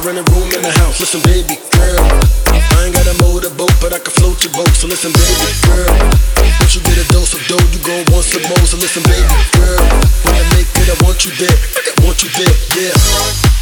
I rent a room in the house. Listen, baby girl. I ain't got a motorboat, but I can float your boat. So listen, baby girl. Once you get a dose of dough, you gon' want some more. So listen, baby girl. When I make it, I want you there. I want you there, yeah.